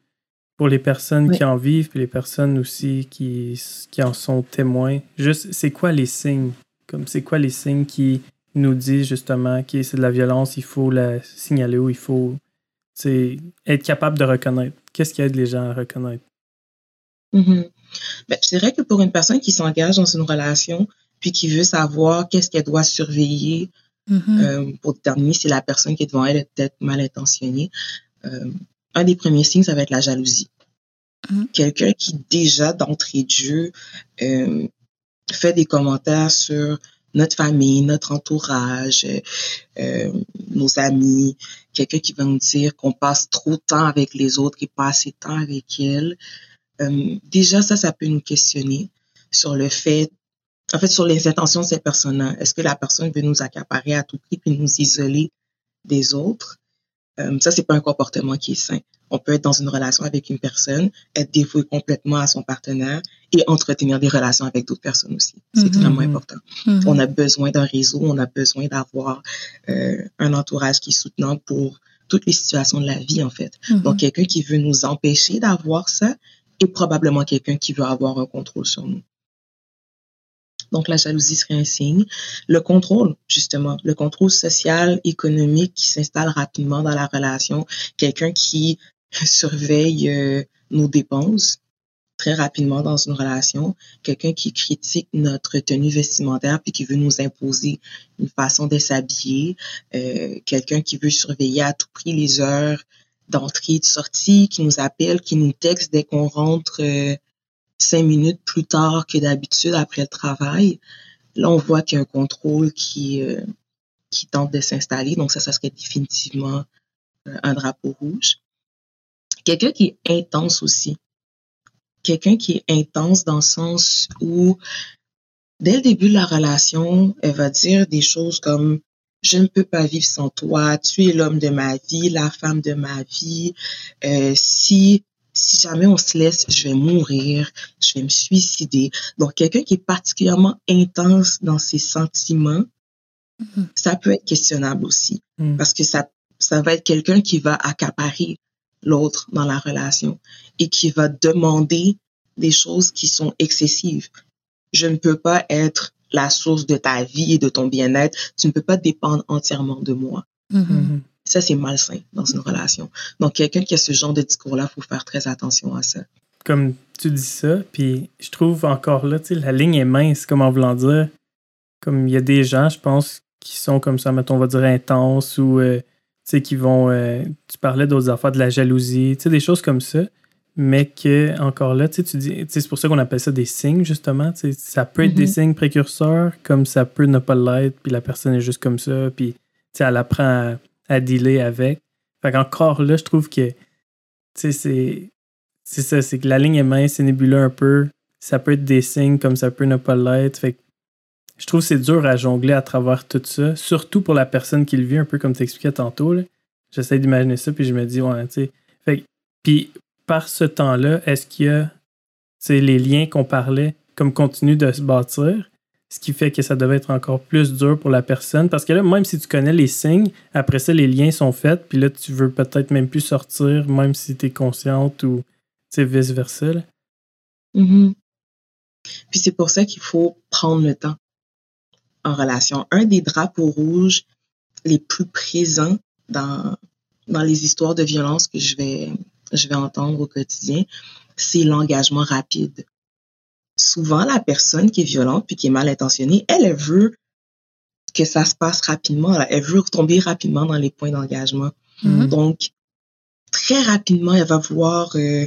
pour les personnes Oui. qui en vivent, puis les personnes aussi qui, qui en sont témoins, juste, c'est quoi les signes? Comme c'est quoi les signes qui nous disent justement que c'est de la violence, il faut la signaler ou il faut c'est être capable de reconnaître? Qu'est-ce qui aide les gens à reconnaître? Mhm. Ben, je dirais que pour une personne qui s'engage dans une relation, puis qui veut savoir qu'est-ce qu'elle doit surveiller Mhm. euh, pour déterminer si la personne qui est devant elle est peut-être mal intentionnée, euh, un des premiers signes, ça va être la jalousie. Mhm. Quelqu'un qui déjà d'entrée de jeu euh, fait des commentaires sur notre famille, notre entourage, nos amis, quelqu'un qui va nous dire qu'on passe trop de temps avec les autres et pas assez de temps avec elles. Euh, déjà, ça, ça peut nous questionner sur le fait, en fait, sur les intentions de ces personnes-là. Est-ce que la personne veut nous accaparer à tout prix puis nous isoler des autres? Euh, ça, c'est pas un comportement qui est sain. On peut être dans une relation avec une personne, être dévoué complètement à son partenaire et entretenir des relations avec d'autres personnes aussi. C'est Mhm. extrêmement important. Mhm. On a besoin d'un réseau, on a besoin d'avoir euh, un entourage qui est soutenant pour toutes les situations de la vie, en fait. Mhm. Donc, quelqu'un qui veut nous empêcher d'avoir ça est probablement quelqu'un qui veut avoir un contrôle sur nous. Donc, la jalousie serait un signe. Le contrôle, justement, le contrôle social, économique qui s'installe rapidement dans la relation. Quelqu'un qui surveille euh, nos dépenses très rapidement dans une relation. Quelqu'un qui critique notre tenue vestimentaire puis qui veut nous imposer une façon de s'habiller. Euh, Quelqu'un qui veut surveiller à tout prix les heures d'entrée et de sortie, qui nous appelle, qui nous texte dès qu'on rentre euh, cinq minutes plus tard que d'habitude après le travail. Là, on voit qu'il y a un contrôle qui, euh, qui tente de s'installer. Donc ça, ça serait définitivement euh, un drapeau rouge. Quelqu'un qui est intense aussi. Quelqu'un qui est intense dans le sens où, dès le début de la relation, elle va dire des choses comme je ne peux pas vivre sans toi, tu es l'homme de ma vie, la femme de ma vie. Euh, si si jamais on se laisse, je vais mourir, je vais me suicider. Donc quelqu'un qui est particulièrement intense dans ses sentiments, mm-hmm. ça peut être questionnable aussi mm. parce que ça ça va être quelqu'un qui va accaparer l'autre dans la relation et qui va demander des choses qui sont excessives. Je ne peux pas être la source de ta vie et de ton bien-être. Tu ne peux pas dépendre entièrement de moi. Mm-hmm. Mm-hmm. Ça, c'est malsain dans une relation. Donc, quelqu'un qui a ce genre de discours-là, il faut faire très attention à ça. Comme tu dis ça, puis je trouve encore là, tu sais, la ligne est mince, comme en voulant dire. Comme il y a des gens, je pense, qui sont comme ça, mettons, on va dire intenses ou, euh, tu sais, qui vont. Euh, tu parlais d'autres affaires, de la jalousie, tu sais, des choses comme ça mais que encore là, tu dis, c'est pour ça qu'on appelle ça des signes, justement. Ça peut être des mm-hmm. signes précurseurs, comme ça peut ne pas l'être, puis la personne est juste comme ça, puis elle apprend à, dealer avec. Fait là, je trouve que c'est c'est ça, c'est que la ligne est mince, c'est nébuleux un peu. Ça peut être des signes comme ça peut ne pas l'être. Fait que je trouve que c'est dur à jongler à travers tout ça, surtout pour la personne qui le vit, un peu comme tu expliquais tantôt. J'essaie d'imaginer ça, puis je me dis, ouais, tu sais. Fait puis par ce temps-là, est-ce qu'il y a les liens qu'on parlait comme continuent de se bâtir? Ce qui fait que ça devait être encore plus dur pour la personne. Parce que là, même si tu connais les signes, après ça, les liens sont faits, puis là, tu veux peut-être même plus sortir, même si tu es consciente ou vice-versa. Mm-hmm. Puis c'est pour ça qu'il faut prendre le temps en relation. Un des drapeaux rouges les plus présents dans, dans les histoires de violence que je vais je vais entendre au quotidien, c'est l'engagement rapide. Souvent, la personne qui est violente puis qui est mal intentionnée, elle, veut que ça se passe rapidement. Elle veut retomber rapidement dans les points d'engagement. Mm-hmm. Donc, très rapidement, elle va vouloir euh,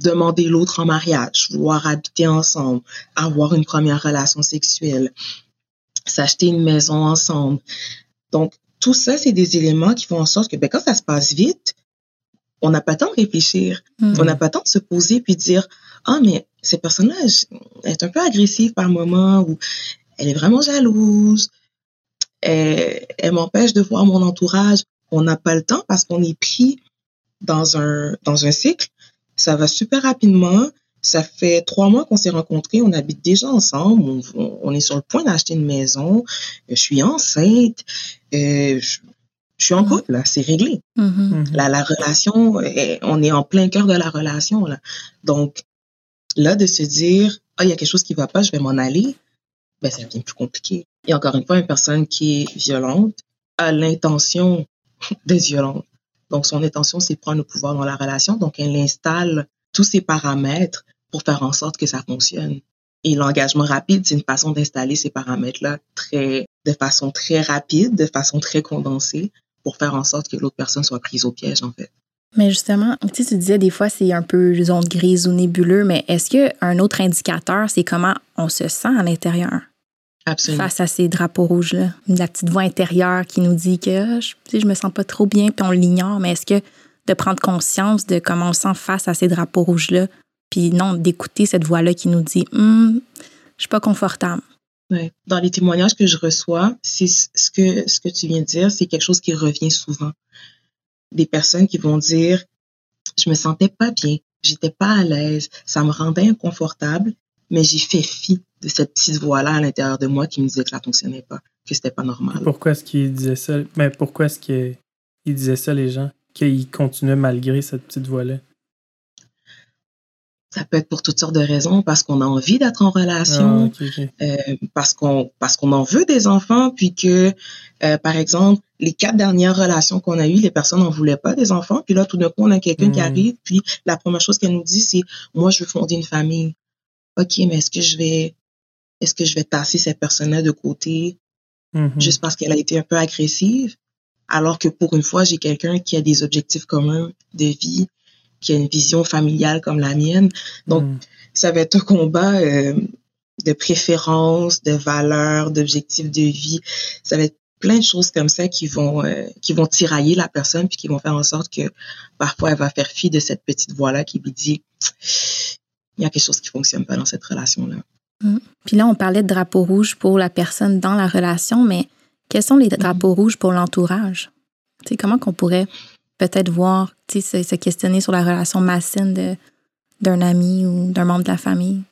demander l'autre en mariage, vouloir habiter ensemble, avoir une première relation sexuelle, s'acheter une maison ensemble. Donc, tout ça, c'est des éléments qui font en sorte que ben, quand ça se passe vite, on n'a pas le temps de réfléchir. Mm. On n'a pas le temps de se poser puis de dire ah mais cette personne-là est un peu agressive par moment ou elle est vraiment jalouse. Elle, m'empêche de voir mon entourage. On n'a pas le temps parce qu'on est pris dans un dans un cycle. Ça va super rapidement. Ça fait trois mois qu'on s'est rencontrés, on habite déjà ensemble, on, est sur le point d'acheter une maison, je suis enceinte, euh, je suis en couple, là, c'est réglé. Mm-hmm. Mm-hmm. La, la relation, on est en plein cœur de la relation, là. Donc, là, de se dire, ah, il y a quelque chose qui va pas, je vais m'en aller, ben, ça devient plus compliqué. Et encore une fois, une personne qui est violente a l'intention d'être violente. Donc, son intention, c'est prendre le pouvoir dans la relation. Donc, elle installe tous ses paramètres pour faire en sorte que ça fonctionne. Et l'engagement rapide, c'est une façon d'installer ces paramètres-là très, de façon très rapide, de façon très condensée, pour faire en sorte que l'autre personne soit prise au piège, en fait. Mais justement, tu, sais, tu disais des fois c'est un peu zone grise ou nébuleux, mais est-ce qu'un autre indicateur, c'est comment on se sent à l'intérieur? Absolument. Face à ces drapeaux rouges-là. La petite voix intérieure qui nous dit que ah, je, tu sais, je me sens pas trop bien, puis on l'ignore, mais est-ce que de prendre conscience de comment on se sent face à ces drapeaux rouges-là, puis non, d'écouter cette voix-là qui nous dit hum, je suis pas confortable. Dans les témoignages que je reçois, c'est ce que, ce que tu viens de dire, c'est quelque chose qui revient souvent. Des personnes qui vont dire, je me sentais pas bien, j'étais pas à l'aise, ça me rendait inconfortable, mais j'ai fait fi de cette petite voix-là à l'intérieur de moi qui me disait que ça fonctionnait pas, que c'était pas normal. Pourquoi est-ce qu'ils disaient ça? Mais pourquoi est-ce qu'ils disaient ça, les gens? Qu'ils continuaient malgré cette petite voix-là? Ça peut être pour toutes sortes de raisons, parce qu'on a envie d'être en relation, ah, euh, parce qu'on parce qu'on en veut des enfants, puis que, euh, par exemple, les quatre dernières relations qu'on a eues, les personnes n'en voulaient pas des enfants, puis là, tout d'un coup, on a quelqu'un qui hmm. arrive, puis la première chose qu'elle nous dit, c'est « moi, je veux fonder une famille ». OK, mais est-ce que je vais est-ce que je vais tasser cette personne-là de côté mm-hmm. juste parce qu'elle a été un peu agressive, alors que pour une fois, j'ai quelqu'un qui a des objectifs communs de vie, qui a une vision familiale comme la mienne. Donc, mm. ça va être un combat euh, de préférences, de valeurs, d'objectifs de vie. Ça va être plein de choses comme ça qui vont euh, qui vont tirailler la personne puis qui vont faire en sorte que parfois elle va faire fi de cette petite voix là qui lui dit il y a quelque chose qui fonctionne pas dans cette relation là. Mm. Puis là on parlait de drapeau rouge pour la personne dans la relation mais quels sont les drapeaux rouges pour l'entourage? Comment qu'on pourrait peut-être voir, tu sais se, questionner sur la relation malsaine d'un ami ou d'un membre de la famille.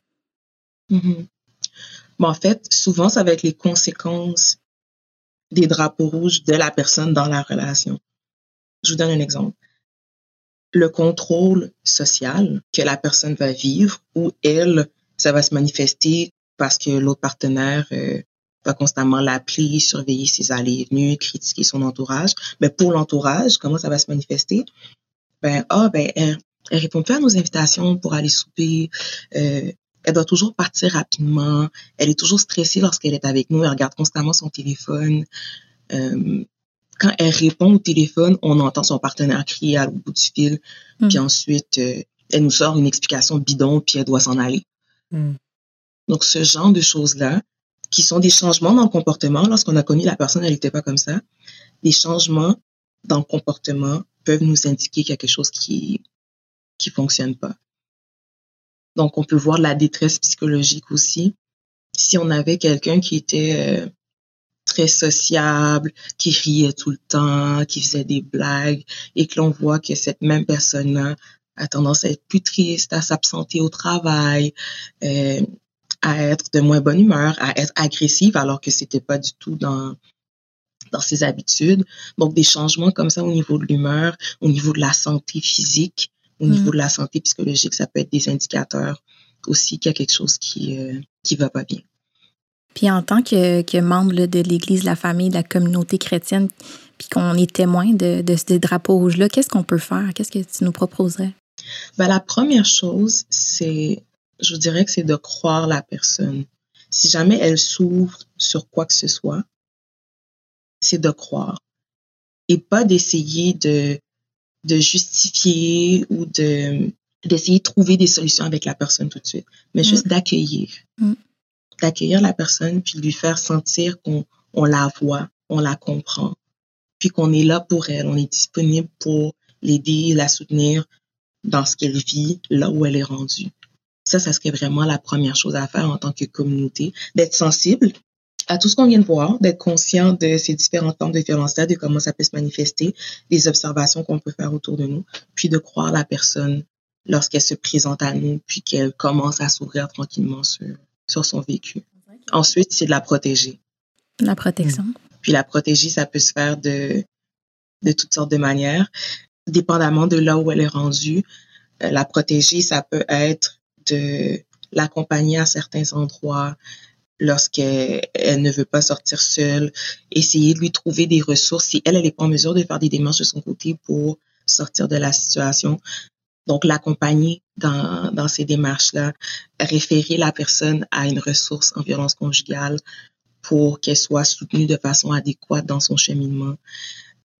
Mm-hmm. En fait, souvent, ça va être les conséquences des drapeaux rouges de la personne dans la relation. Je vous donne un exemple. Le contrôle social que la personne va vivre ou elle, ça va se manifester parce que l'autre partenaire euh, va constamment l'appeler, surveiller ses allées et venues, critiquer son entourage. Mais pour l'entourage, comment ça va se manifester? Ben, ah, ben, elle, elle répond pas à nos invitations pour aller souper. Euh, elle doit toujours partir rapidement. Elle est toujours stressée lorsqu'elle est avec nous. Elle regarde constamment son téléphone. Euh, quand elle répond au téléphone, on entend son partenaire crier à bout du fil. Hmm. Puis ensuite, euh, elle nous sort une explication bidon, puis elle doit s'en aller. Hmm. Donc, ce genre de choses-là, qui sont des changements dans le comportement, lorsqu'on a connu la personne, elle n'était pas comme ça, des changements dans le comportement peuvent nous indiquer quelque chose qui qui fonctionne pas. Donc, on peut voir la détresse psychologique aussi. Si on avait quelqu'un qui était euh, très sociable, qui riait tout le temps, qui faisait des blagues, et que l'on voit que cette même personne-là a tendance à être plus triste, à s'absenter au travail, euh, à être de moins bonne humeur, à être agressive, alors que c'était pas du tout dans dans ses habitudes. Donc, des changements comme ça au niveau de l'humeur, au niveau de la santé physique, au niveau mm. de la santé psychologique, ça peut être des indicateurs aussi qu'il y a quelque chose qui euh, qui va pas bien. Puis en tant que, que membre de l'Église, la famille, de la communauté chrétienne, puis qu'on est témoin de, de ces drapeaux rouges-là, qu'est-ce qu'on peut faire? Qu'est-ce que tu nous proposerais? Ben, la première chose, c'est, je vous dirais que c'est de croire la personne. Si jamais elle s'ouvre sur quoi que ce soit, c'est de croire. Et pas d'essayer de de justifier ou de d'essayer de trouver des solutions avec la personne tout de suite, mais mm. juste d'accueillir. Mm. D'accueillir la personne, puis lui faire sentir qu'on on la voit, on la comprend, puis qu'on est là pour elle, on est disponible pour l'aider, la soutenir dans ce qu'elle vit, là où elle est rendue. Ça, ça serait vraiment la première chose à faire en tant que communauté, d'être sensible à tout ce qu'on vient de voir, d'être conscient de ces différentes formes de violence-là, de comment ça peut se manifester, des observations qu'on peut faire autour de nous, puis de croire la personne lorsqu'elle se présente à nous, puis qu'elle commence à s'ouvrir tranquillement sur, sur son vécu. Ensuite, c'est de la protéger. La protection. Puis la protéger, ça peut se faire de, de toutes sortes de manières, dépendamment de là où elle est rendue. Euh, la protéger, ça peut être de l'accompagner à certains endroits, lorsqu'elle ne veut pas sortir seule, essayer de lui trouver des ressources si elle, n'est pas en mesure de faire des démarches de son côté pour sortir de la situation. Donc, l'accompagner dans, dans ces démarches-là, référer la personne à une ressource en violence conjugale pour qu'elle soit soutenue de façon adéquate dans son cheminement.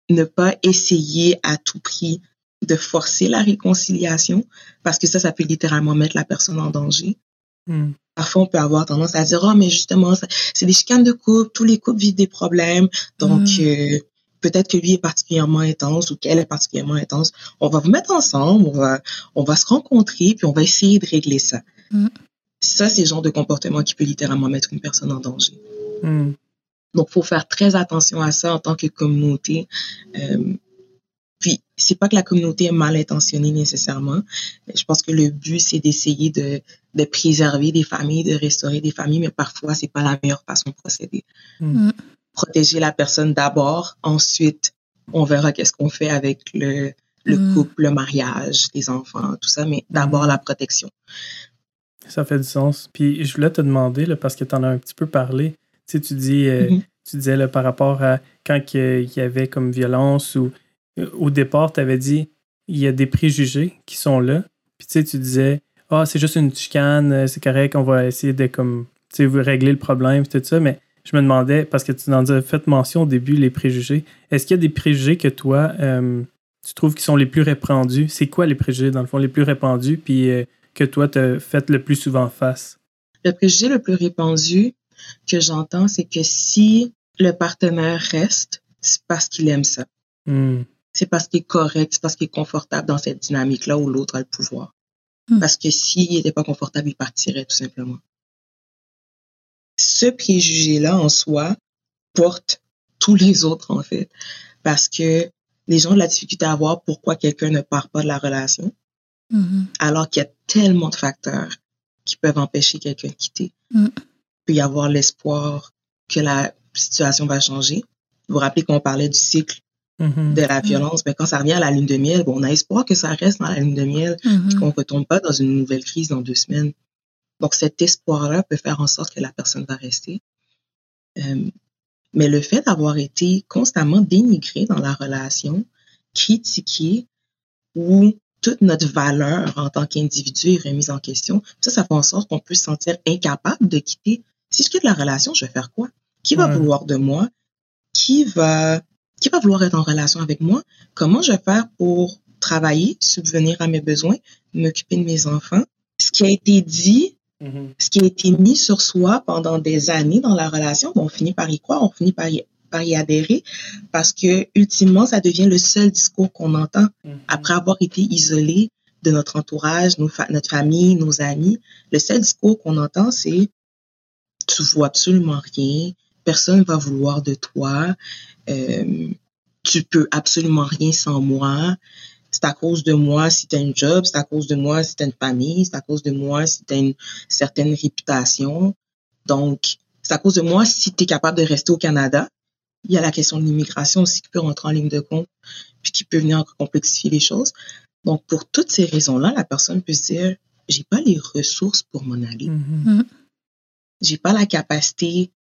Ne pas essayer à tout prix de forcer la réconciliation parce que ça, ça peut littéralement mettre la personne en danger. Hmm. Parfois, on peut avoir tendance à dire, oh, mais justement, c'est des chicanes de couple, tous les couples vivent des problèmes, donc hmm. euh, peut-être que lui est particulièrement intense ou qu'elle est particulièrement intense. On va vous mettre ensemble, on va, on va se rencontrer, puis on va essayer de régler ça. Hmm. Ça, c'est le genre de comportement qui peut littéralement mettre une personne en danger. Donc, Donc, faut faire très attention à ça en tant que communauté. Euh, c'est pas que la communauté est mal intentionnée nécessairement. Je pense que le but, c'est d'essayer de, de préserver des familles, de restaurer des familles, mais parfois, c'est pas la meilleure façon de procéder. Mm. Protéger la personne d'abord, ensuite, on verra qu'est-ce qu'on fait avec le, le mm. couple, le mariage, les enfants, tout ça, mais d'abord la protection. Ça fait du sens. Puis je voulais te demander, là, parce que tu en as un petit peu parlé, tu sais, tu dis, euh, mm-hmm. tu disais là, par rapport à quand il y avait comme violence ou au départ, tu avais dit il y a des préjugés qui sont là. Puis tu sais, tu disais Ah, c'est juste une chicane, euh, c'est correct, on va essayer de comme tu sais, régler le problème, tout ça. Mais je me demandais, parce que tu en as fait mention au début, les préjugés. Est-ce qu'il y a des préjugés que toi, euh, tu trouves qui sont les plus répandus? C'est quoi les préjugés, dans le fond, les plus répandus, puis euh, que toi, tu as fait le plus souvent face? Le préjugé le plus répandu que j'entends, c'est que si le partenaire reste, c'est parce qu'il aime ça. Hmm. C'est parce qu'il est correct, c'est parce qu'il est confortable dans cette dynamique-là où l'autre a le pouvoir. Hmm. Parce que s'il n'était pas confortable, il partirait tout simplement. Ce préjugé-là en soi porte tous les autres en fait. Parce que les gens ont de la difficulté à voir pourquoi quelqu'un ne part pas de la relation, Mhm. alors qu'il y a tellement de facteurs qui peuvent empêcher quelqu'un de quitter. Mm. Il peut y avoir l'espoir que la situation va changer. Vous vous rappelez qu'on parlait du cycle. De la violence, mais quand ça revient à la lune de miel, bon, on a espoir que ça reste dans la lune de miel, Mhm. qu'on ne retombe pas dans une nouvelle crise dans deux semaines. Donc cet espoir-là peut faire en sorte que la personne va rester. Euh, mais le fait d'avoir été constamment dénigré dans la relation, critiqué, où toute notre valeur en tant qu'individu est remise en question, ça, ça fait en sorte qu'on peut se sentir incapable de quitter. Si je quitte la relation, je vais faire quoi? Qui va Ouais. vouloir de moi? Qui va, qui va vouloir être en relation avec moi? Comment je vais faire pour travailler, subvenir à mes besoins, m'occuper de mes enfants? Ce qui a été dit Mhm. ce qui a été mis sur soi pendant des années dans la relation, bon, on finit par y croire, on finit par y, par y adhérer, parce que ultimement, ça devient le seul discours qu'on entend Mhm. après avoir été isolé de notre entourage, nos fa- notre famille, nos amis. Le seul discours qu'on entend, c'est tu vois absolument rien, personne va vouloir de toi, euh, tu peux absolument rien sans moi. C'est à cause de moi si tu as une job, c'est à cause de moi si tu as une famille, c'est à cause de moi si tu as une certaine réputation. Donc, c'est à cause de moi si tu es capable de rester au Canada. Il y a la question de l'immigration aussi qui peut rentrer en ligne de compte, puis qui peut venir encore complexifier les choses. Donc, pour toutes ces raisons-là, la personne peut se dire, j'ai pas les ressources pour m'en aller. Mhm. J'ai pas la capacité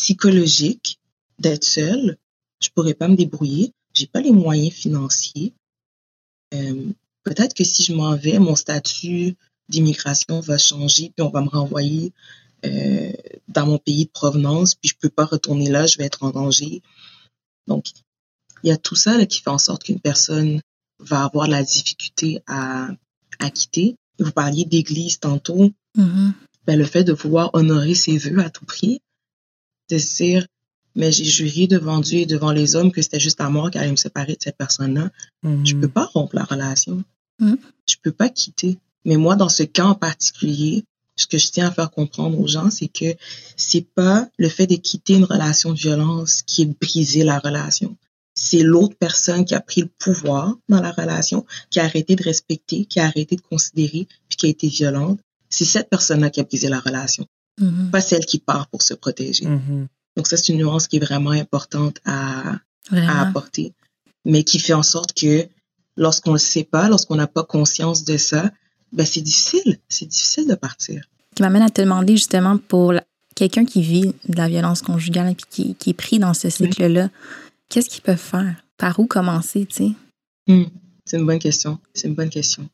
psychologique d'être seule. Je pourrais pas me débrouiller. J'ai pas les moyens financiers. Euh, Peut-être que si je m'en vais, mon statut d'immigration va changer, puis on va me renvoyer euh, dans mon pays de provenance, puis je peux pas retourner là, je vais être en danger. Donc, il y a tout ça là, qui fait en sorte qu'une personne va avoir la difficulté à, à quitter. Vous parliez d'église tantôt Mhm. ben, le fait de vouloir honorer ses vœux à tout prix, de dire, mais j'ai juré devant Dieu et devant les hommes que c'était juste à moi qui allait me séparer de cette personne-là. Je peux pas rompre la relation. Mhm. Je peux pas quitter. Mais moi, dans ce cas en particulier, ce que je tiens à faire comprendre aux gens, c'est que c'est pas le fait de quitter une relation de violence qui est briser la relation. C'est l'autre personne qui a pris le pouvoir dans la relation, qui a arrêté de respecter, qui a arrêté de considérer, puis qui a été violente. C'est cette personne-là qui a brisé la relation, Mhm. pas celle qui part pour se protéger. Mhm. Donc ça, c'est une nuance qui est vraiment importante à, à apporter, mais qui fait en sorte que lorsqu'on le sait pas, lorsqu'on n'a pas conscience de ça, ben c'est difficile, c'est difficile de partir. qui m'amène à te demander justement pour la- quelqu'un qui vit de la violence conjugale et qui, qui est pris dans ce cycle-là, qu'est-ce qu'ils peuvent faire? Par où commencer, tu sais? Hmm, C'est une bonne question. C'est une bonne question.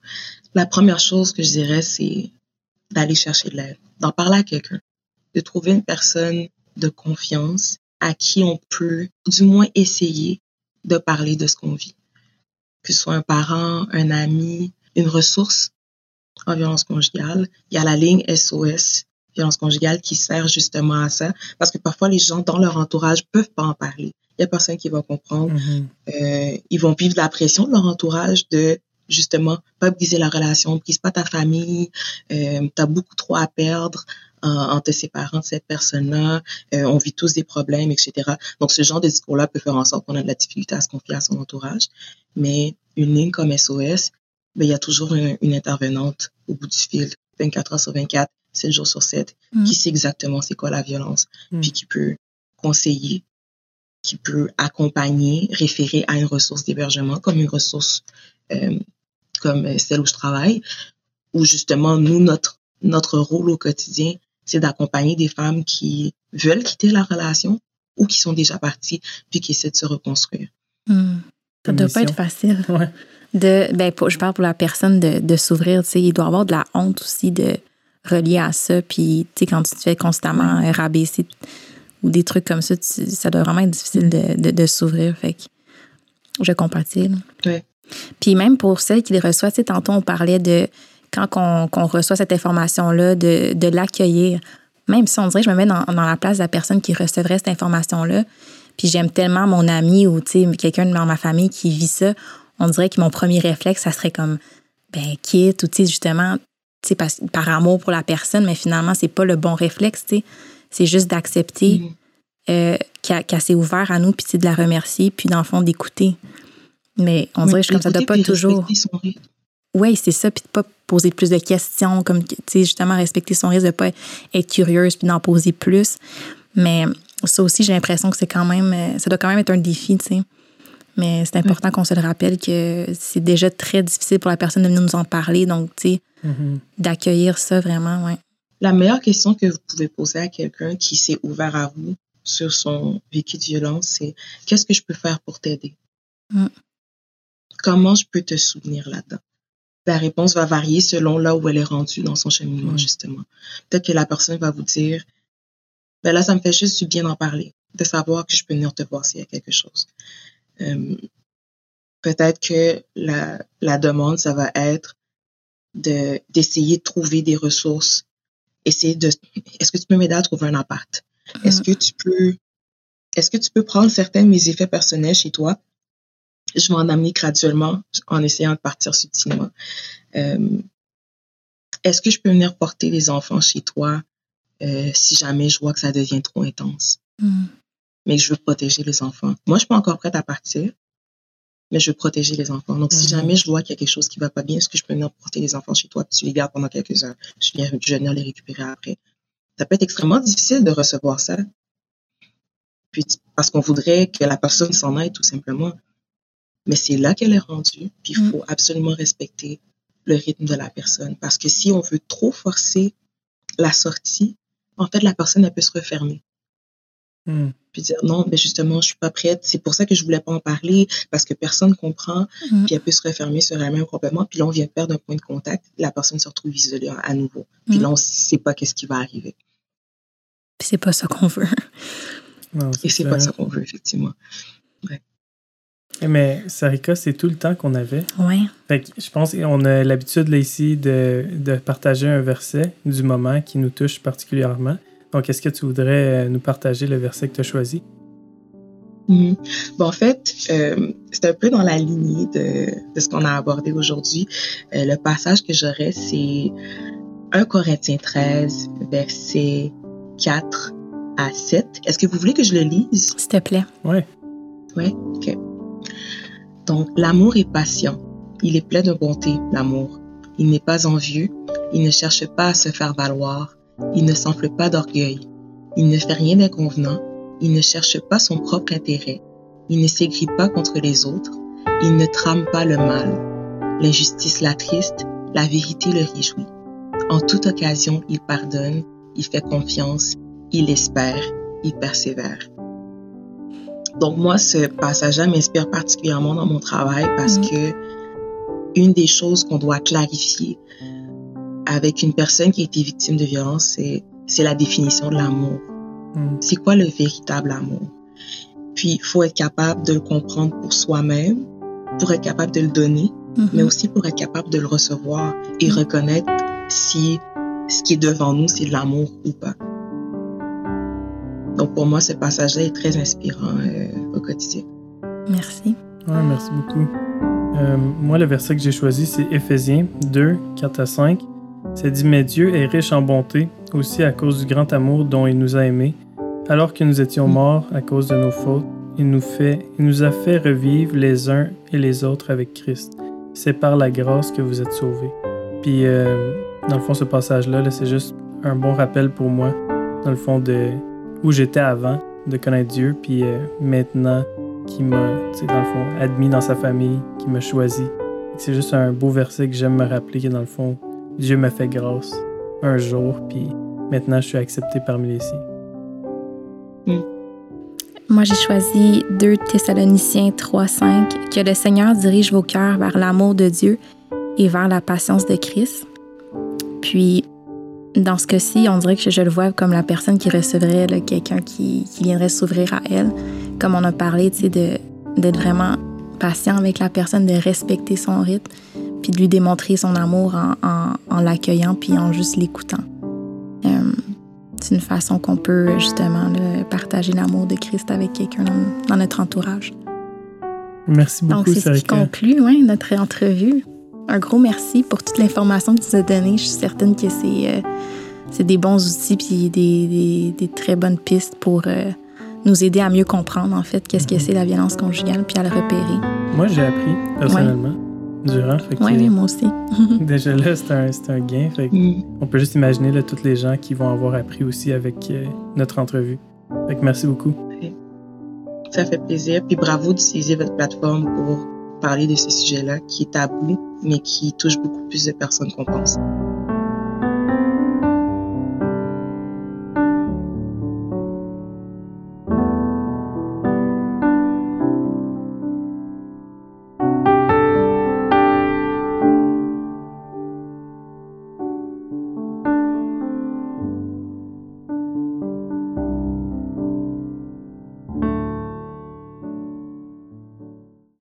La première chose que je dirais, c'est d'aller chercher de l'aide, d'en parler à quelqu'un, de trouver une personne de confiance à qui on peut du moins essayer de parler de ce qu'on vit. Que ce soit un parent, un ami, une ressource en violence conjugale. Il y a la ligne SOS, violence conjugale, qui sert justement à ça. Parce que parfois, les gens dans leur entourage peuvent pas en parler. Il y a personne qui va comprendre Mhm. euh, ils vont vivre la pression de leur entourage de justement pas briser la relation, brise pas ta famille, euh, tu as beaucoup trop à perdre en, en te séparant de cette personne-là, euh, on vit tous des problèmes, etc. Donc ce genre de discours-là peut faire en sorte qu'on a de la difficulté à se confier à son entourage, mais une ligne comme SOS, ben, il y a toujours un- une intervenante au bout du fil, 24 heures sur 24, 7 jours sur 7, Mhm. qui sait exactement c'est quoi la violence, Mhm. puis qui peut conseiller qui peut accompagner, référer à une ressource d'hébergement comme une ressource euh, comme euh, celle où je travaille, où justement, nous, notre, notre rôle au quotidien, c'est d'accompagner des femmes qui veulent quitter la relation ou qui sont déjà parties puis qui essaient de se reconstruire. Hmm. Ça Comme doit pas être facile. Ouais. De, ben, pour- je parle pour la personne de, de s'ouvrir, tu sais, il doit avoir de la honte aussi de relier à ça. Puis, tu sais, quand tu te fais constamment euh, rabaisser ou des trucs comme ça, tu- ça doit vraiment être difficile de, de, de s'ouvrir. Fait que je compatis. Puis même pour celles qui les reçoivent, tantôt on parlait de quand on, qu'on reçoit cette information-là, de, de l'accueillir. même si on dirait que je me mets dans, dans la place de la personne qui recevrait cette information-là, puis j'aime tellement mon ami ou quelqu'un dans ma famille qui vit ça, on dirait que mon premier réflexe, ça serait comme, ben, quitte ou, tu sais, justement, tu sais, par, amour pour la personne, mais finalement, c'est pas le bon réflexe, tu sais. C'est juste d'accepter euh, qu'elle s'est ouverte à nous, puis de la remercier, puis dans le fond, d'écouter. Mais on dirait que ça doit pas toujours. Oui, c'est ça, puis de pas poser plus de questions, comme, tu sais, justement, respecter son risque de pas être curieuse, puis d'en poser plus. Mais ça aussi, j'ai l'impression que c'est quand même, euh, ça doit quand même être un défi, tu sais. Mais c'est important qu'on se le rappelle que c'est déjà très difficile pour la personne de venir nous en parler. Donc, tu sais, mm-hmm. d'accueillir ça vraiment, ouais. La meilleure question que vous pouvez poser à quelqu'un qui s'est ouvert à vous sur son vécu de violence, c'est qu'est-ce que je peux faire pour t'aider? Mm. Comment je peux te soutenir là-dedans? La réponse va varier selon là où elle est rendue dans son cheminement, mm. justement. Peut-être que la personne va vous dire, ben là, ça me fait juste du bien d'en parler, de savoir que je peux venir te voir s'il y a quelque chose. Euh, peut-être que la, la demande, ça va être de d'essayer de trouver des ressources. Essayer de, est-ce que tu peux m'aider à trouver un appart? Est-ce mm. que tu peux, est-ce que tu peux prendre certains de mes effets personnels chez toi? Je vais en amener graduellement en essayant de partir subtilement. Euh, est-ce que je peux venir porter les enfants chez toi euh, si jamais je vois que ça devient trop intense? Mm. Mais je veux protéger les enfants. Moi, je suis pas encore prête à partir, mais je veux protéger les enfants. Donc, si mm-hmm. jamais je vois qu'il y a quelque chose qui va pas bien, est-ce que je peux venir porter les enfants chez toi, puis tu les gardes pendant quelques heures? Je viens, je venir les récupérer après. Ça peut être extrêmement difficile de recevoir ça. Puis, parce qu'on voudrait que la personne s'en aille tout simplement. Mais c'est là qu'elle est rendue, puis il mm. faut absolument respecter le rythme de la personne. Parce que si on veut trop forcer la sortie, en fait, la personne, elle peut se refermer. Hmm. Puis dire non, mais justement, je suis pas prête. C'est pour ça que je voulais pas en parler, parce que personne comprend. Hmm. Puis elle peut se refermer sur elle-même complètement. Puis là, on vient perdre un point de contact. La personne se retrouve isolée à nouveau. Puis là, on sait pas qu'est-ce qui va arriver. Puis c'est pas ça qu'on veut. Et c'est pas ça qu'on veut, effectivement. Ouais. Mais Sarika, c'est tout le temps qu'on avait. Oui. je pense qu'on a l'habitude là ici de, de, partager un verset du moment qui nous touche particulièrement. Donc, est-ce que tu voudrais euh, nous partager le verset que tu as choisi? Mm-hmm. Bon, en fait, euh, c'est un peu dans la lignée de, de ce qu'on a abordé aujourd'hui. Euh, le passage que j'aurais, c'est 1 Corinthiens 13, verset 4 à 7. Est-ce que vous voulez que je le lise? S'il te plaît. Oui. Oui, OK. Donc, l'amour est patient. Il est plein de bonté, l'amour. Il n'est pas envieux. Il ne cherche pas à se faire valoir. Il ne s'enfle pas d'orgueil. Il ne fait rien d'inconvenant. Il ne cherche pas son propre intérêt. Il ne s'aigrit pas contre les autres. Il ne trame pas le mal. L'injustice l'attriste. La vérité le réjouit. En toute occasion, il pardonne. Il fait confiance. Il espère. Il persévère. Donc moi, ce passage-là m'inspire particulièrement dans mon travail parce mm. que une des choses qu'on doit clarifier avec une personne qui a été victime de violence, c'est, c'est la définition de l'amour. Mm. C'est quoi le véritable amour? Puis, il faut être capable de le comprendre pour soi-même, pour être capable de le donner, mm-hmm. mais aussi pour être capable de le recevoir et mm. reconnaître si ce qui est devant nous, c'est de l'amour ou pas. Donc pour moi, ce passage-là est très inspirant euh, au quotidien. Merci. Ouais, merci beaucoup. Euh, moi, le verset que j'ai choisi, c'est Éphésiens 2, 4 à 5. C'est dit, mais Dieu est riche en bonté, aussi à cause du grand amour dont il nous a aimés. Alors que nous étions mm. morts à cause de nos fautes, il nous, fait, il nous a fait revivre les uns et les autres avec Christ. C'est par la grâce que vous êtes sauvés. Puis, euh, dans le fond, ce passage-là, -là, c'est juste un bon rappel pour moi, dans le fond, de où j'étais avant de connaître Dieu, puis euh, maintenant qui m'a, dans le fond, admis dans sa famille, qui m'a choisi. C'est juste un beau verset que j'aime me rappeler que dans le fond, Dieu m'a fait grâce un jour, puis maintenant je suis accepté parmi les siens. Hmm. Moi, j'ai choisi 2 Thessaloniciens 3-5, que le Seigneur dirige vos cœurs vers l'amour de Dieu et vers la patience de Christ. Puis, dans ce cas-ci, on dirait que je le vois comme la personne qui recevrait quelqu'un qui, viendrait s'ouvrir à elle. Comme on a parlé, tu sais, d'être vraiment patient avec la personne, de respecter son rythme, puis de lui démontrer son amour en, l'accueillant, puis en juste l'écoutant. Euh, c'est une façon qu'on peut justement partager l'amour de Christ avec quelqu'un dans, notre entourage. Merci beaucoup. Donc, c'est ce qui conclut notre entrevue. Un gros merci pour toute l'information que tu nous as donnée. Je suis certaine que c'est euh, c'est des bons outils puis des, des, très bonnes pistes pour euh, nous aider à mieux comprendre, en fait, qu'est-ce que mhm. c'est la violence conjugale puis à le repérer. Moi, j'ai appris, personnellement, durant. Oui, moi aussi. déjà là, c'est un, un, gain. Mm. On peut juste imaginer là, toutes les gens qui vont avoir appris aussi avec euh, notre entrevue. Fait merci beaucoup. Ça fait plaisir. Puis bravo d'utiliser votre plateforme pour parler de ce sujet-là qui est tabou, mais qui touche beaucoup plus de personnes qu'on pense.